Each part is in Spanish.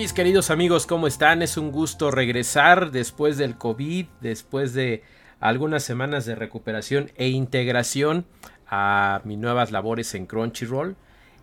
Mis queridos amigos, ¿cómo están? Es un gusto regresar después del COVID, después de algunas semanas de recuperación e integración a mis nuevas labores en Crunchyroll.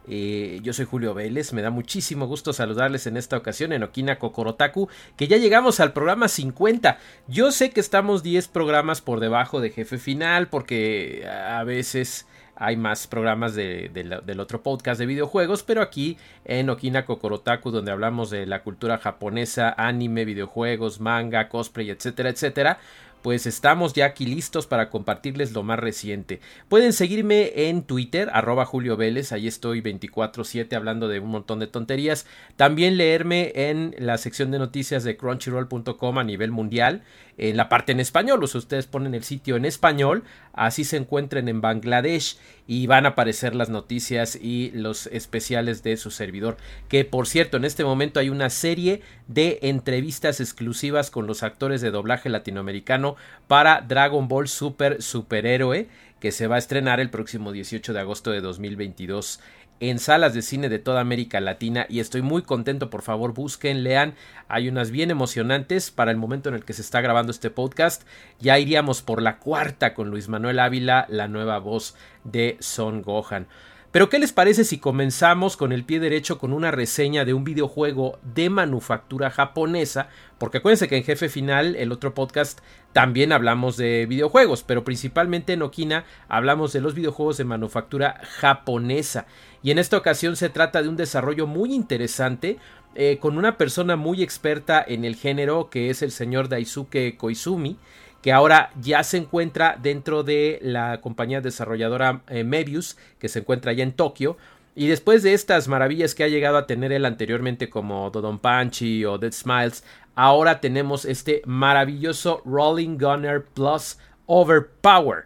Eh, yo soy Julio Vélez, me da muchísimo gusto saludarles en esta ocasión en Okina Kokorotaku, que ya llegamos al programa 50. Yo sé que estamos 10 programas por debajo de jefe final, porque a veces hay más programas del otro podcast de videojuegos, pero aquí en Okina Kokorotaku, donde hablamos de la cultura japonesa, anime, videojuegos, manga, cosplay, etcétera, etcétera, pues estamos ya aquí listos para compartirles lo más reciente. Pueden seguirme en Twitter, arroba Julio Vélez, ahí estoy 24-7 hablando de un montón de tonterías. También leerme en la sección de noticias de crunchyroll.com a nivel mundial, en la parte en español, o sea, ustedes ponen el sitio en español, así se encuentren en Bangladesh y van a aparecer las noticias y los especiales de su servidor. Que por cierto, en este momento hay una serie de entrevistas exclusivas con los actores de doblaje latinoamericano para Dragon Ball Super Superhéroe que se va a estrenar el próximo 18 de agosto de 2022 en salas de cine de toda América Latina. Y estoy muy contento, por favor busquen, lean, hay unas bien emocionantes para el momento en el que se está grabando este podcast, ya iríamos por la cuarta con Luis Manuel Ávila, la nueva voz de Son Gohan. Pero ¿qué les parece si comenzamos con el pie derecho con una reseña de un videojuego de manufactura japonesa? Porque acuérdense que en Jefe Final, el otro podcast, también hablamos de videojuegos, pero principalmente en Okina hablamos de los videojuegos de manufactura japonesa. Y en esta ocasión se trata de un desarrollo muy interesante eh, con una persona muy experta en el género que es el señor Daisuke Koizumi que ahora ya se encuentra dentro de la compañía desarrolladora eh, Mebius, que se encuentra allá en Tokio. Y después de estas maravillas que ha llegado a tener él anteriormente como Dodon Panchi o Dead Smiles, ahora tenemos este maravilloso Rolling Gunner Plus Overpower.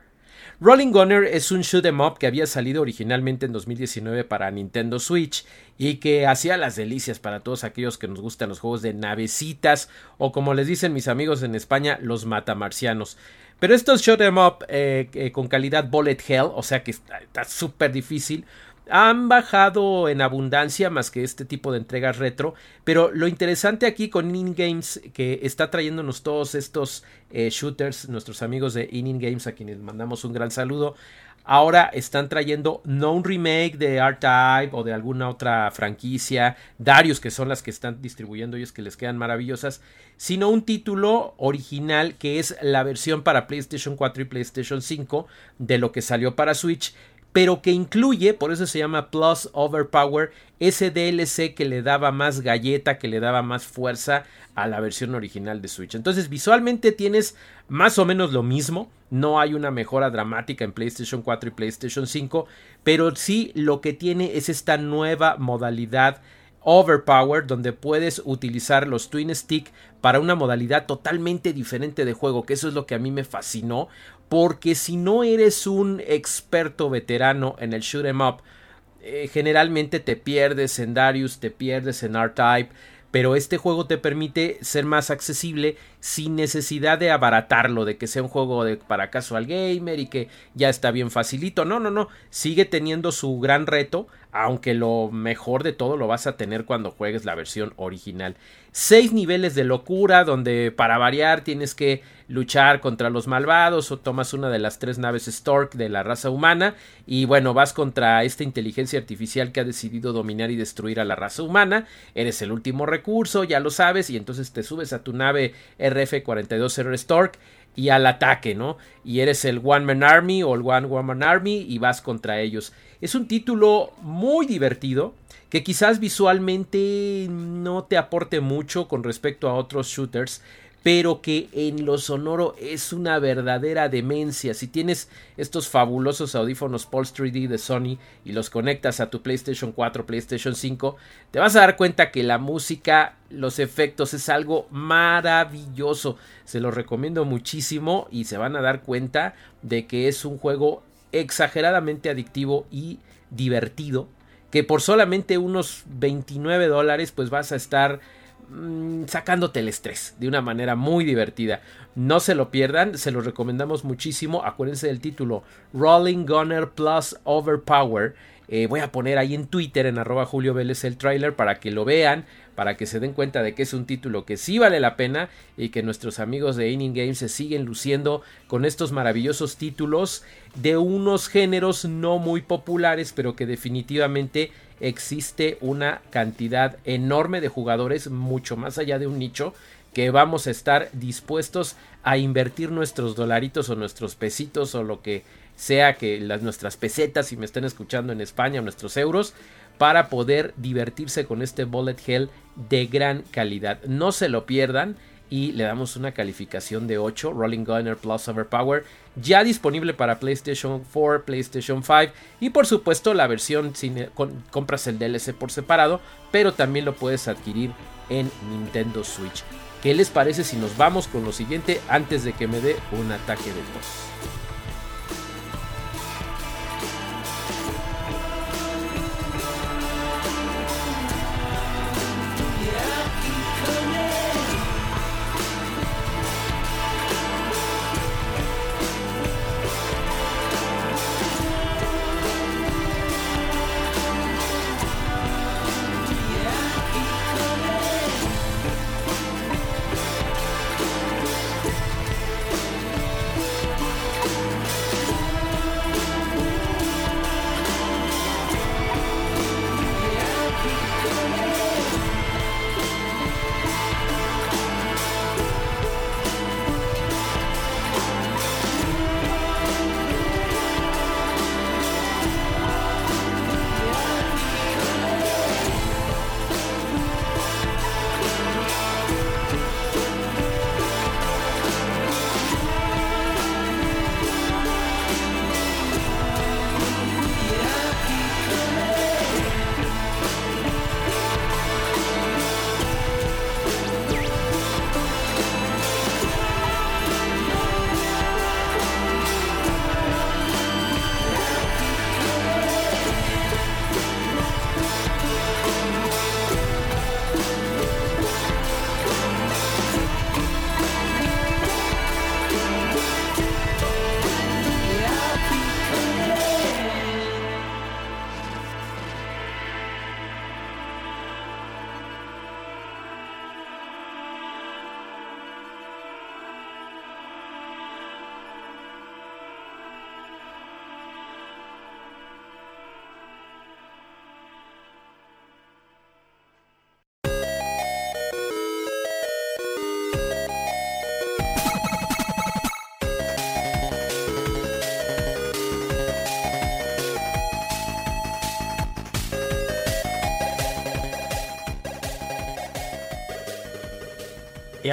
Rolling Gunner es un shoot 'em up que había salido originalmente en 2019 para Nintendo Switch y que hacía las delicias para todos aquellos que nos gustan los juegos de navecitas o como les dicen mis amigos en España, los matamarcianos. Pero estos shoot 'em up con calidad bullet hell, o sea que está súper difícil, han bajado en abundancia más que este tipo de entregas retro, pero lo interesante aquí con In Games que está trayéndonos todos estos eh, shooters, nuestros amigos de In Games a quienes mandamos un gran saludo, ahora están trayendo no un remake de R-Type o de alguna otra franquicia, Darius que son las que están distribuyendo ellos que les quedan maravillosas, sino un título original que es la versión para PlayStation 4 y PlayStation 5 de lo que salió para Switch pero que incluye, por eso se llama Plus Overpower, ese DLC que le daba más galleta, que le daba más fuerza a la versión original de Switch. Entonces visualmente tienes más o menos lo mismo, no hay una mejora dramática en PlayStation 4 y PlayStation 5, pero sí lo que tiene es esta nueva modalidad Overpower, donde puedes utilizar los Twin Stick para una modalidad totalmente diferente de juego, que eso es lo que a mí me fascinó, porque si no eres un experto veterano en el shoot 'em up, eh, generalmente te pierdes en Darius, te pierdes en R-Type, pero este juego te permite ser más accesible sin necesidad de abaratarlo, de que sea un juego de, para casual gamer y que ya está bien facilito. No, no, no, sigue teniendo su gran reto, aunque lo mejor de todo lo vas a tener cuando juegues la versión original. Seis niveles de locura donde para variar tienes que luchar contra los malvados o tomas una de las tres naves Stork de la raza humana y bueno vas contra esta inteligencia artificial que ha decidido dominar y destruir a la raza humana. Eres el último recurso, ya lo sabes y entonces te subes a tu nave RF-42 Stork y al ataque, ¿no? Y eres el One Man Army o el One Woman Army y vas contra ellos. Es un título muy divertido que quizás visualmente no te aporte mucho con respecto a otros shooters, pero que en lo sonoro es una verdadera demencia. Si tienes estos fabulosos audífonos Pulse 3D de Sony y los conectas a tu PlayStation 4, PlayStation 5, te vas a dar cuenta que la música, los efectos es algo maravilloso. Se los recomiendo muchísimo y se van a dar cuenta de que es un juego exageradamente adictivo y divertido. Que por solamente unos 29 dólares pues vas a estar Mm, sacándote el estrés de una manera muy divertida. No se lo pierdan, se lo recomendamos muchísimo. Acuérdense del título Rolling Gunner Plus Overpower. Eh, voy a poner ahí en Twitter, en arroba Julio Vélez, el trailer para que lo vean, para que se den cuenta de que es un título que sí vale la pena y que nuestros amigos de Inning Games se siguen luciendo con estos maravillosos títulos de unos géneros no muy populares, pero que definitivamente existe una cantidad enorme de jugadores, mucho más allá de un nicho, que vamos a estar dispuestos a invertir nuestros dolaritos o nuestros pesitos o lo que sea que las nuestras pesetas si me están escuchando en España nuestros euros para poder divertirse con este bullet hell de gran calidad. No se lo pierdan y le damos una calificación de 8, Rolling Gunner Plus Overpower, ya disponible para PlayStation 4, PlayStation 5 y por supuesto la versión si compras el DLC por separado, pero también lo puedes adquirir en Nintendo Switch. ¿Qué les parece si nos vamos con lo siguiente antes de que me dé un ataque de tos?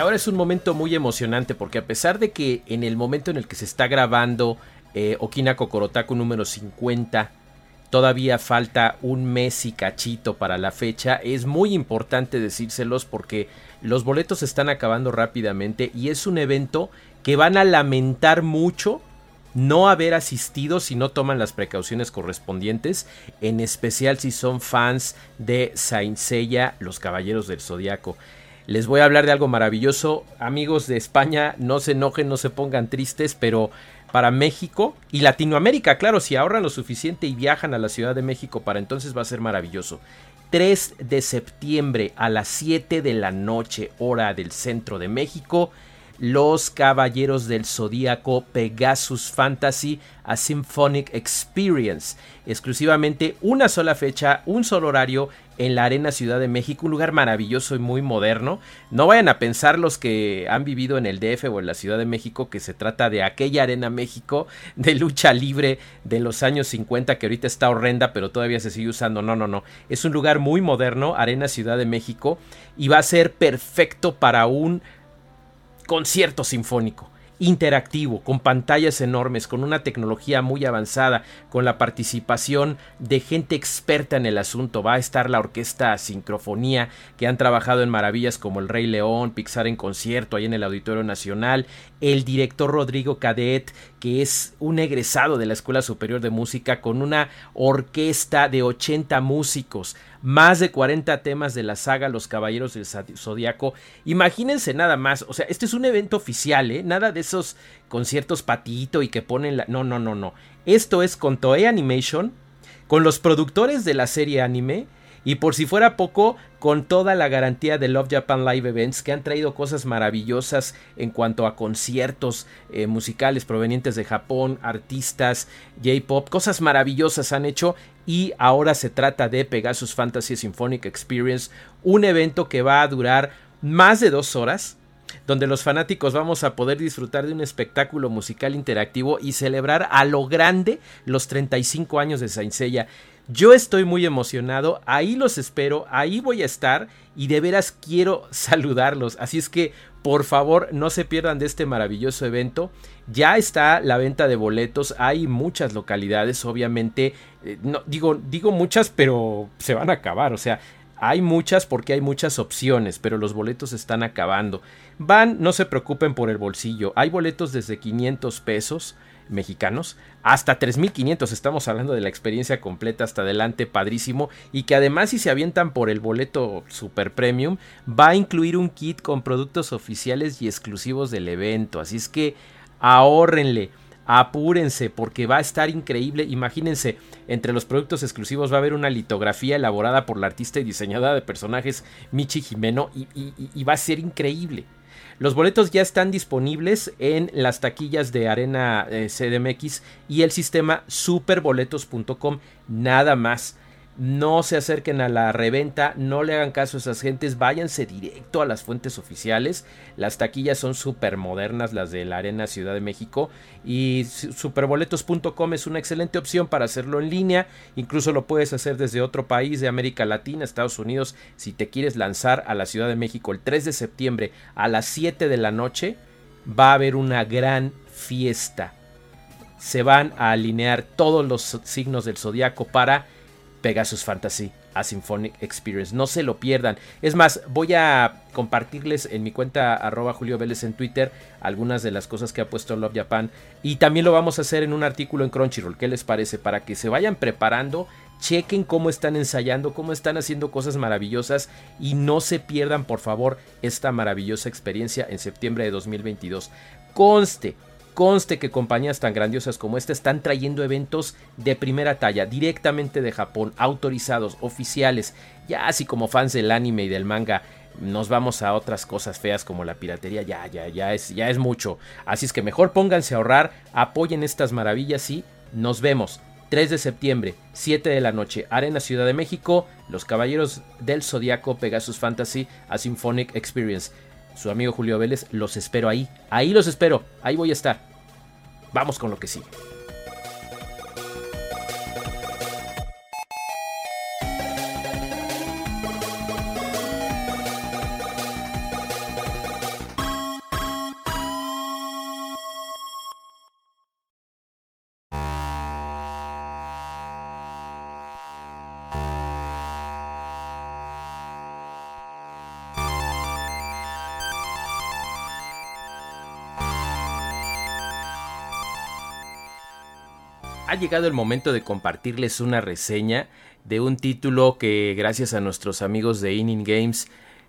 Ahora es un momento muy emocionante porque a pesar de que en el momento en el que se está grabando eh, Okina Kokorotaku número 50 todavía falta un mes y cachito para la fecha, es muy importante decírselos porque los boletos se están acabando rápidamente y es un evento que van a lamentar mucho no haber asistido si no toman las precauciones correspondientes, en especial si son fans de Saint los Caballeros del Zodiaco. Les voy a hablar de algo maravilloso. Amigos de España, no se enojen, no se pongan tristes, pero para México y Latinoamérica, claro, si ahorran lo suficiente y viajan a la Ciudad de México, para entonces va a ser maravilloso. 3 de septiembre a las 7 de la noche, hora del centro de México, los Caballeros del Zodíaco Pegasus Fantasy a Symphonic Experience. Exclusivamente una sola fecha, un solo horario en la Arena Ciudad de México, un lugar maravilloso y muy moderno. No vayan a pensar los que han vivido en el DF o en la Ciudad de México que se trata de aquella Arena México de lucha libre de los años 50 que ahorita está horrenda pero todavía se sigue usando. No, no, no. Es un lugar muy moderno, Arena Ciudad de México, y va a ser perfecto para un concierto sinfónico interactivo, con pantallas enormes, con una tecnología muy avanzada, con la participación de gente experta en el asunto. Va a estar la orquesta Sincrofonía, que han trabajado en maravillas como El Rey León, Pixar en concierto, ahí en el Auditorio Nacional, el director Rodrigo Cadet, que es un egresado de la Escuela Superior de Música, con una orquesta de 80 músicos más de 40 temas de la saga Los Caballeros del Zodiaco. Imagínense nada más, o sea, este es un evento oficial, ¿eh? Nada de esos conciertos patito y que ponen la... No, no, no, no. Esto es con Toei Animation, con los productores de la serie anime y por si fuera poco, con toda la garantía de Love Japan Live Events que han traído cosas maravillosas en cuanto a conciertos eh, musicales provenientes de Japón, artistas, J-pop, cosas maravillosas han hecho y ahora se trata de Pegasus Fantasy Symphonic Experience, un evento que va a durar más de dos horas donde los fanáticos vamos a poder disfrutar de un espectáculo musical interactivo y celebrar a lo grande los 35 años de Saint Seiya. Yo estoy muy emocionado, ahí los espero, ahí voy a estar y de veras quiero saludarlos. Así es que por favor no se pierdan de este maravilloso evento. Ya está la venta de boletos, hay muchas localidades, obviamente, eh, no, digo, digo muchas, pero se van a acabar, o sea, hay muchas porque hay muchas opciones, pero los boletos están acabando. Van, no se preocupen por el bolsillo, hay boletos desde 500 pesos mexicanos hasta 3500 estamos hablando de la experiencia completa hasta adelante padrísimo y que además si se avientan por el boleto super premium va a incluir un kit con productos oficiales y exclusivos del evento así es que ahórrenle apúrense porque va a estar increíble. Imagínense, entre los productos exclusivos va a haber una litografía elaborada por la artista y diseñadora de personajes Michi Jimeno y va a ser increíble. Los boletos ya están disponibles en las taquillas de Arena eh, CDMX y el sistema superboletos.com. Nada más no se acerquen a la reventa, no le hagan caso a esas gentes, váyanse directo a las fuentes oficiales. Las taquillas son súper modernas, las de la Arena Ciudad de México. Y superboletos.com es una excelente opción para hacerlo en línea. Incluso lo puedes hacer desde otro país de América Latina, Estados Unidos. Si te quieres lanzar a la Ciudad de México el 3 de septiembre a las 7 de la noche, va a haber una gran fiesta. Se van a alinear todos los signos del zodiaco para Pegasus Fantasy a Symphonic Experience. No se lo pierdan. Es más, voy a compartirles en mi cuenta arroba Julio Vélez en Twitter algunas de las cosas que ha puesto Love Japan. Y también lo vamos a hacer en un artículo en Crunchyroll. ¿Qué les parece? Para que se vayan preparando. Chequen cómo están ensayando, cómo están haciendo cosas maravillosas y no se pierdan por favor esta maravillosa experiencia en septiembre de 2022. Conste, Conste que compañías tan grandiosas como esta están trayendo eventos de primera talla, directamente de Japón, autorizados, oficiales, ya así como fans del anime y del manga nos vamos a otras cosas feas como la piratería, ya, ya, ya es, ya es mucho. Así es que mejor pónganse a ahorrar, apoyen estas maravillas y nos vemos. 3 de septiembre, 7 de la noche, Arena Ciudad de México, Los Caballeros del Zodiaco, Pegasus Fantasy, a Symphonic Experience su amigo Julio Vélez, los espero ahí. Ahí los espero. Ahí voy a estar. Vamos con lo que sigue. Llegado el momento de compartirles una reseña de un título que gracias a nuestros amigos de Inning Games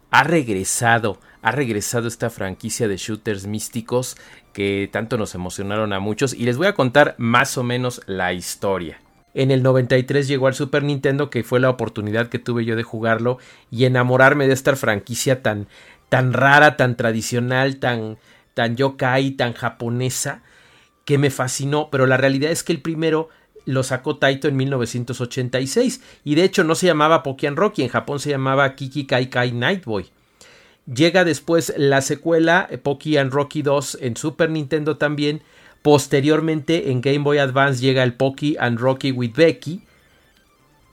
ha regresado, ha regresado esta franquicia de shooters místicos que tanto nos emocionaron a muchos y les voy a contar más o menos la historia. En el 93 llegó al Super Nintendo que fue la oportunidad que tuve yo de jugarlo y enamorarme de esta franquicia tan tan rara, tan tradicional, tan tan yokai, tan japonesa que me fascinó, pero la realidad es que el primero lo sacó Taito en 1986 y de hecho no se llamaba Pokian Rocky, en Japón se llamaba Kiki Kai Kai Night Boy. Llega después la secuela Poki Rocky 2 en Super Nintendo también. Posteriormente en Game Boy Advance llega el Poki and Rocky with Becky.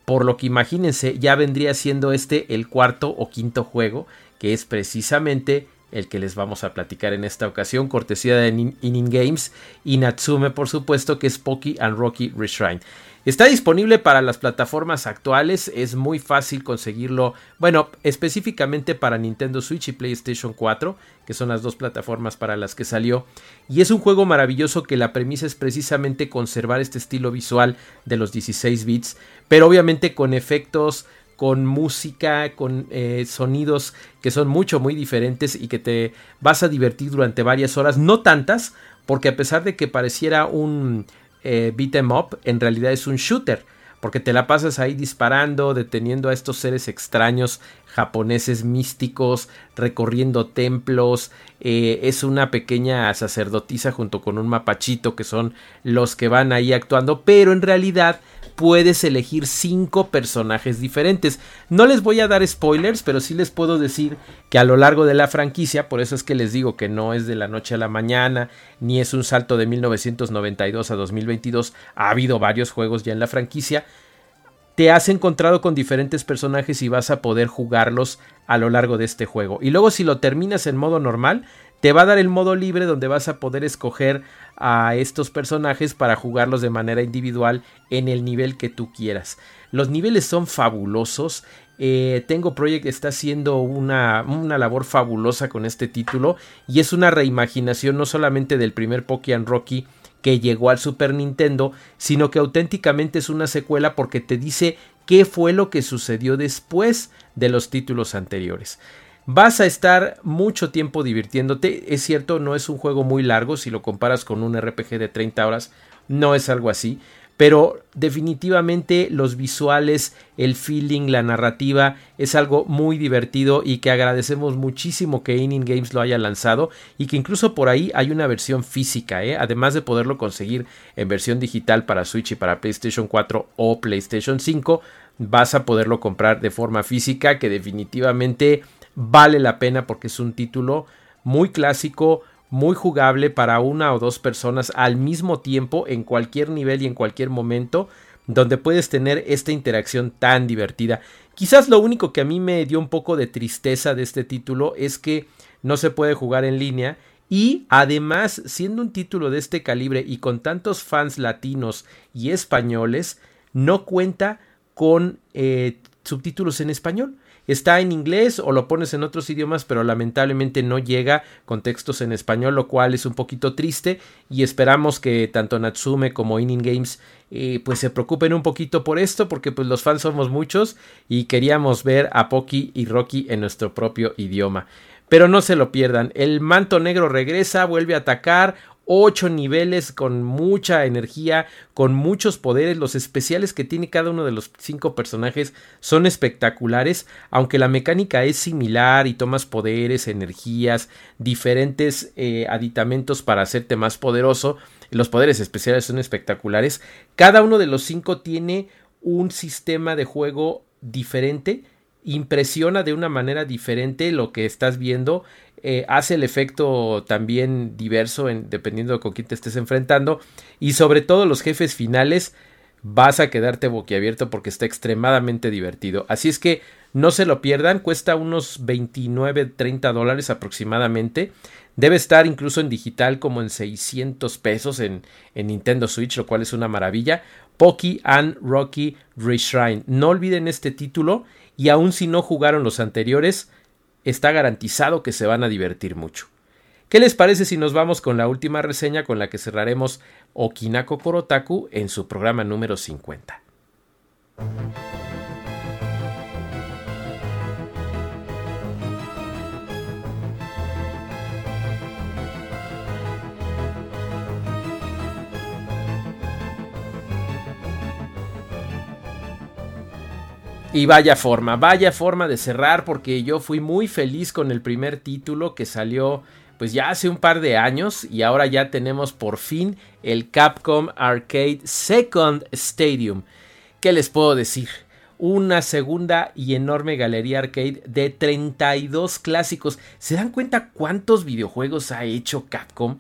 Por lo que imagínense, ya vendría siendo este el cuarto o quinto juego, que es precisamente el que les vamos a platicar en esta ocasión, cortesía de Inin Games y Natsume, por supuesto, que es Poki and Rocky Reshrine. Está disponible para las plataformas actuales, es muy fácil conseguirlo, bueno, específicamente para Nintendo Switch y PlayStation 4, que son las dos plataformas para las que salió, y es un juego maravilloso que la premisa es precisamente conservar este estilo visual de los 16 bits, pero obviamente con efectos con música, con eh, sonidos que son mucho, muy diferentes y que te vas a divertir durante varias horas, no tantas, porque a pesar de que pareciera un eh, beat em up, en realidad es un shooter, porque te la pasas ahí disparando, deteniendo a estos seres extraños japoneses místicos, recorriendo templos, eh, es una pequeña sacerdotisa junto con un mapachito que son los que van ahí actuando, pero en realidad puedes elegir cinco personajes diferentes. No les voy a dar spoilers, pero sí les puedo decir que a lo largo de la franquicia, por eso es que les digo que no es de la noche a la mañana, ni es un salto de 1992 a 2022, ha habido varios juegos ya en la franquicia, te has encontrado con diferentes personajes y vas a poder jugarlos a lo largo de este juego. Y luego si lo terminas en modo normal, te va a dar el modo libre donde vas a poder escoger a estos personajes para jugarlos de manera individual en el nivel que tú quieras. Los niveles son fabulosos. Eh, Tengo Project está haciendo una, una, labor fabulosa con este título y es una reimaginación no solamente del primer Pokémon Rocky que llegó al Super Nintendo, sino que auténticamente es una secuela porque te dice qué fue lo que sucedió después de los títulos anteriores. Vas a estar mucho tiempo divirtiéndote. Es cierto, no es un juego muy largo si lo comparas con un RPG de 30 horas. No es algo así. Pero definitivamente los visuales, el feeling, la narrativa es algo muy divertido y que agradecemos muchísimo que In Games lo haya lanzado y que incluso por ahí hay una versión física, ¿eh? además de poderlo conseguir en versión digital para Switch y para PlayStation 4 o PlayStation 5, vas a poderlo comprar de forma física que definitivamente vale la pena porque es un título muy clásico, muy jugable para una o dos personas al mismo tiempo en cualquier nivel y en cualquier momento donde puedes tener esta interacción tan divertida. Quizás lo único que a mí me dio un poco de tristeza de este título es que no se puede jugar en línea y además siendo un título de este calibre y con tantos fans latinos y españoles no cuenta con eh, subtítulos en español está en inglés o lo pones en otros idiomas, pero lamentablemente no llega con textos en español, lo cual es un poquito triste. Y esperamos que tanto Natsume como Inning Games eh, pues se preocupen un poquito por esto porque pues los fans somos muchos y queríamos ver a Poki y Rocky en nuestro propio idioma. Pero no se lo pierdan, el manto negro regresa, vuelve a atacar, ocho niveles con mucha energía, con muchos poderes. Los especiales que tiene cada uno de los cinco personajes son espectaculares, aunque la mecánica es similar y tomas poderes, energías, diferentes eh, aditamentos para hacerte más poderoso. Los poderes especiales son espectaculares. Cada uno de los cinco tiene un sistema de juego diferente impresiona de una manera diferente lo que estás viendo eh, hace el efecto también diverso en, dependiendo de con quién te estés enfrentando y sobre todo los jefes finales vas a quedarte boquiabierto porque está extremadamente divertido. Así es que no se lo pierdan cuesta unos 29 30 dólares aproximadamente. Debe estar incluso en digital como en 600 pesos en, en Nintendo Switch lo cual es una maravilla. Poki and Rocky Reshrine. No olviden este título y aun si no jugaron los anteriores está garantizado que se van a divertir mucho. ¿Qué les parece si nos vamos con la última reseña con la que cerraremos Okinako Korotaku en su programa número 50? Y vaya forma, vaya forma de cerrar porque yo fui muy feliz con el primer título que salió pues ya hace un par de años y ahora ya tenemos por fin el Capcom Arcade Second Stadium. ¿Qué les puedo decir? Una segunda y enorme galería arcade de 32 clásicos. ¿Se dan cuenta cuántos videojuegos ha hecho Capcom?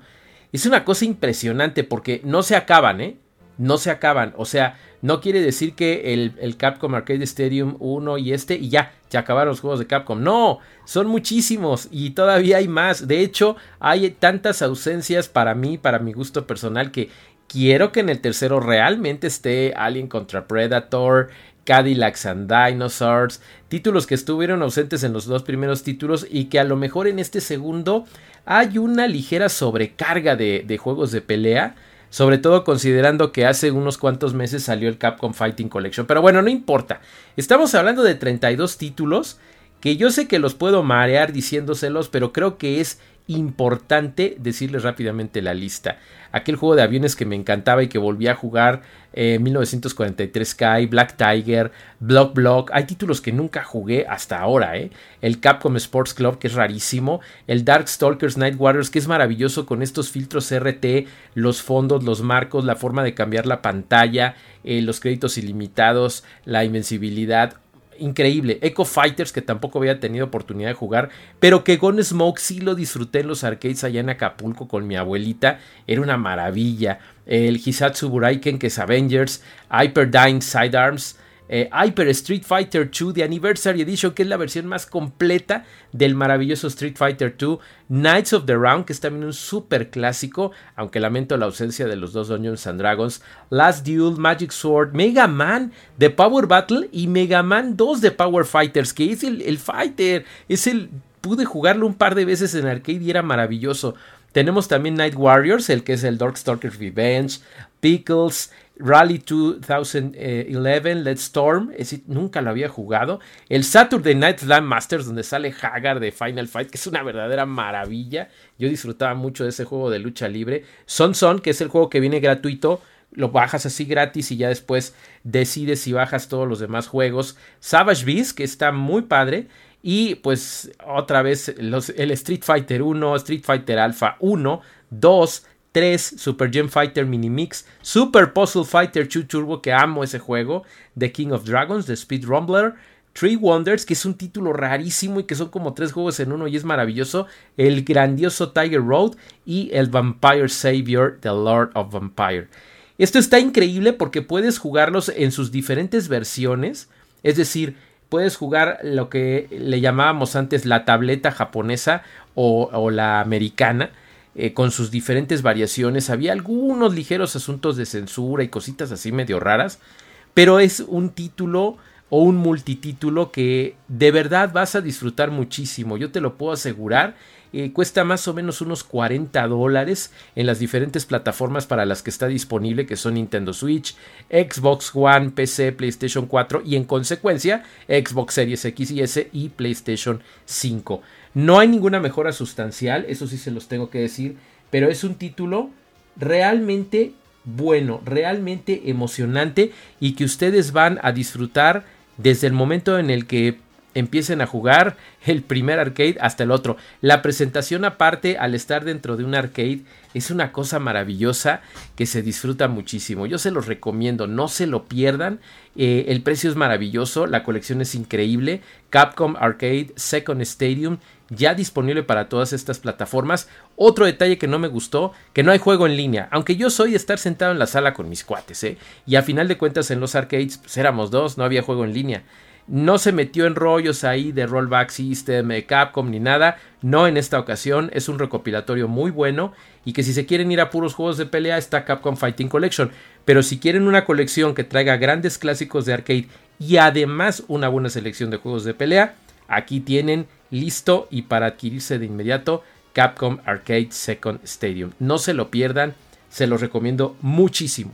Es una cosa impresionante porque no se acaban, ¿eh? No se acaban. O sea, no quiere decir que el, Capcom Arcade Stadium 1 y este y ya, ya acabaron los juegos de Capcom. No, son muchísimos y todavía hay más. De hecho, hay tantas ausencias para mí, para mi gusto personal, que quiero que en el tercero realmente esté Alien contra Predator, Cadillacs and Dinosaurs, títulos que estuvieron ausentes en los dos primeros títulos y que a lo mejor en este segundo hay una ligera sobrecarga de, de juegos de pelea. Sobre todo considerando que hace unos cuantos meses salió el Capcom Fighting Collection. Pero bueno, no importa. Estamos hablando de 32 títulos que yo sé que los puedo marear diciéndoselos, pero creo que es importante decirles rápidamente la lista. Aquel juego de aviones que me encantaba y que volví a jugar en 1943 Sky, Black Tiger, Block Block. Hay títulos que nunca jugué hasta ahora, ¿eh? El Capcom Sports Club, que es rarísimo. El Dark Stalkers Night Warriors, que es maravilloso con estos filtros RT, los fondos, los marcos, la forma de cambiar la pantalla, eh, los créditos ilimitados, la invencibilidad increíble. Echo Fighters, que tampoco había tenido oportunidad de jugar, pero que Gone Smoke sí lo disfruté en los arcades allá en Acapulco con mi abuelita. Era una maravilla. El Hisatsu Buraiken, que es Avengers. Hyperdyne Sidearms. Eh, Hyper Street Fighter 2 The Anniversary Edition, que es la versión más completa del maravilloso Street Fighter 2, Knights of the Round, que es también un super clásico, aunque lamento la ausencia de los dos Dungeons and Dragons, Last Duel, Magic Sword, Mega Man The Power Battle y Mega Man 2 de Power Fighters, que es el, el Fighter, es el pude jugarlo un par de veces en arcade y era maravilloso. Tenemos también Night Warriors, el que es el Darkstalkers Revenge, Pickles, Rally 2011, Let's Storm, ese nunca lo había jugado. El Saturday Night Slam Masters, donde sale Hagar de Final Fight, que es una verdadera maravilla. Yo disfrutaba mucho de ese juego de lucha libre. Son Son, que es el juego que viene gratuito. Lo bajas así gratis y ya después decides si bajas todos los demás juegos. Savage Beast, que está muy padre. Y pues otra vez los, el Street Fighter 1, Street Fighter Alpha 1, 2, 3, Super Gem Fighter Mini Mix, Super Puzzle Fighter 2 Turbo, que amo ese juego, The King of Dragons, The Speed Rumbler, Three Wonders, que es un título rarísimo y que son como tres juegos en uno y es maravilloso, el grandioso Tiger Road y el Vampire Savior, The Lord of Vampire. Esto está increíble porque puedes jugarlos en sus diferentes versiones, es decir, puedes jugar lo que le llamábamos antes la tableta japonesa o, o la americana, eh, con sus diferentes variaciones. Había algunos ligeros asuntos de censura y cositas así medio raras, pero es un título o un multitítulo que de verdad vas a disfrutar muchísimo. Yo te lo puedo asegurar. Eh, cuesta más o menos unos 40 dólares en las diferentes plataformas para las que está disponible, que son Nintendo Switch, Xbox One, PC, PlayStation 4 y en consecuencia Xbox Series X y S y PlayStation 5. No hay ninguna mejora sustancial, eso sí se los tengo que decir, pero es un título realmente bueno, realmente emocionante y que ustedes van a disfrutar desde el momento en el que empiecen a jugar el primer arcade hasta el otro. La presentación aparte al estar dentro de un arcade es una cosa maravillosa que se disfruta muchísimo. Yo se los recomiendo, no se lo pierdan. Eh, el precio es maravilloso, la colección es increíble. Capcom Arcade Second Stadium ya disponible para todas estas plataformas. Otro detalle que no me gustó, que no hay juego en línea, aunque yo soy de estar sentado en la sala con mis cuates, ¿eh? y a final de cuentas en los arcades pues, éramos dos, no había juego en línea. No se metió en rollos ahí de rollback system, Capcom ni nada. No en esta ocasión. Es un recopilatorio muy bueno. Y que si se quieren ir a puros juegos de pelea está Capcom Fighting Collection. Pero si quieren una colección que traiga grandes clásicos de arcade y además una buena selección de juegos de pelea, aquí tienen listo y para adquirirse de inmediato Capcom Arcade Second Stadium. No se lo pierdan. Se los recomiendo muchísimo.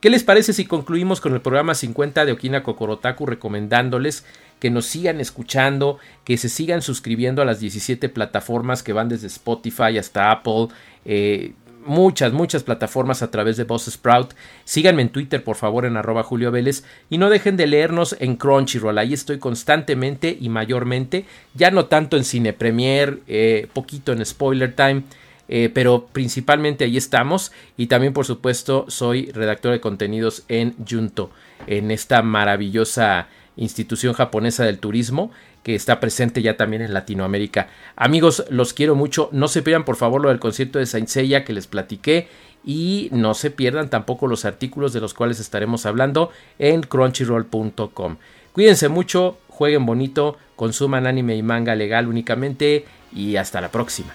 ¿Qué les parece si concluimos con el programa 50 de Okina Kokorotaku recomendándoles que nos sigan escuchando, que se sigan suscribiendo a las 17 plataformas que van desde Spotify hasta Apple, eh, muchas, muchas plataformas a través de Boss Sprout. Síganme en Twitter, por favor, en arroba Julio Vélez. Y no dejen de leernos en Crunchyroll. Ahí estoy constantemente y mayormente. Ya no tanto en Cine Premier, eh, poquito en Spoiler Time. Eh, pero principalmente ahí estamos. Y también, por supuesto, soy redactor de contenidos en Junto, en esta maravillosa institución japonesa del turismo que está presente ya también en Latinoamérica. Amigos, los quiero mucho. No se pierdan por favor lo del concierto de Saint Seiya que les platiqué y no se pierdan tampoco los artículos de los cuales estaremos hablando en crunchyroll.com. Cuídense mucho, jueguen bonito, consuman anime y manga legal únicamente y hasta la próxima.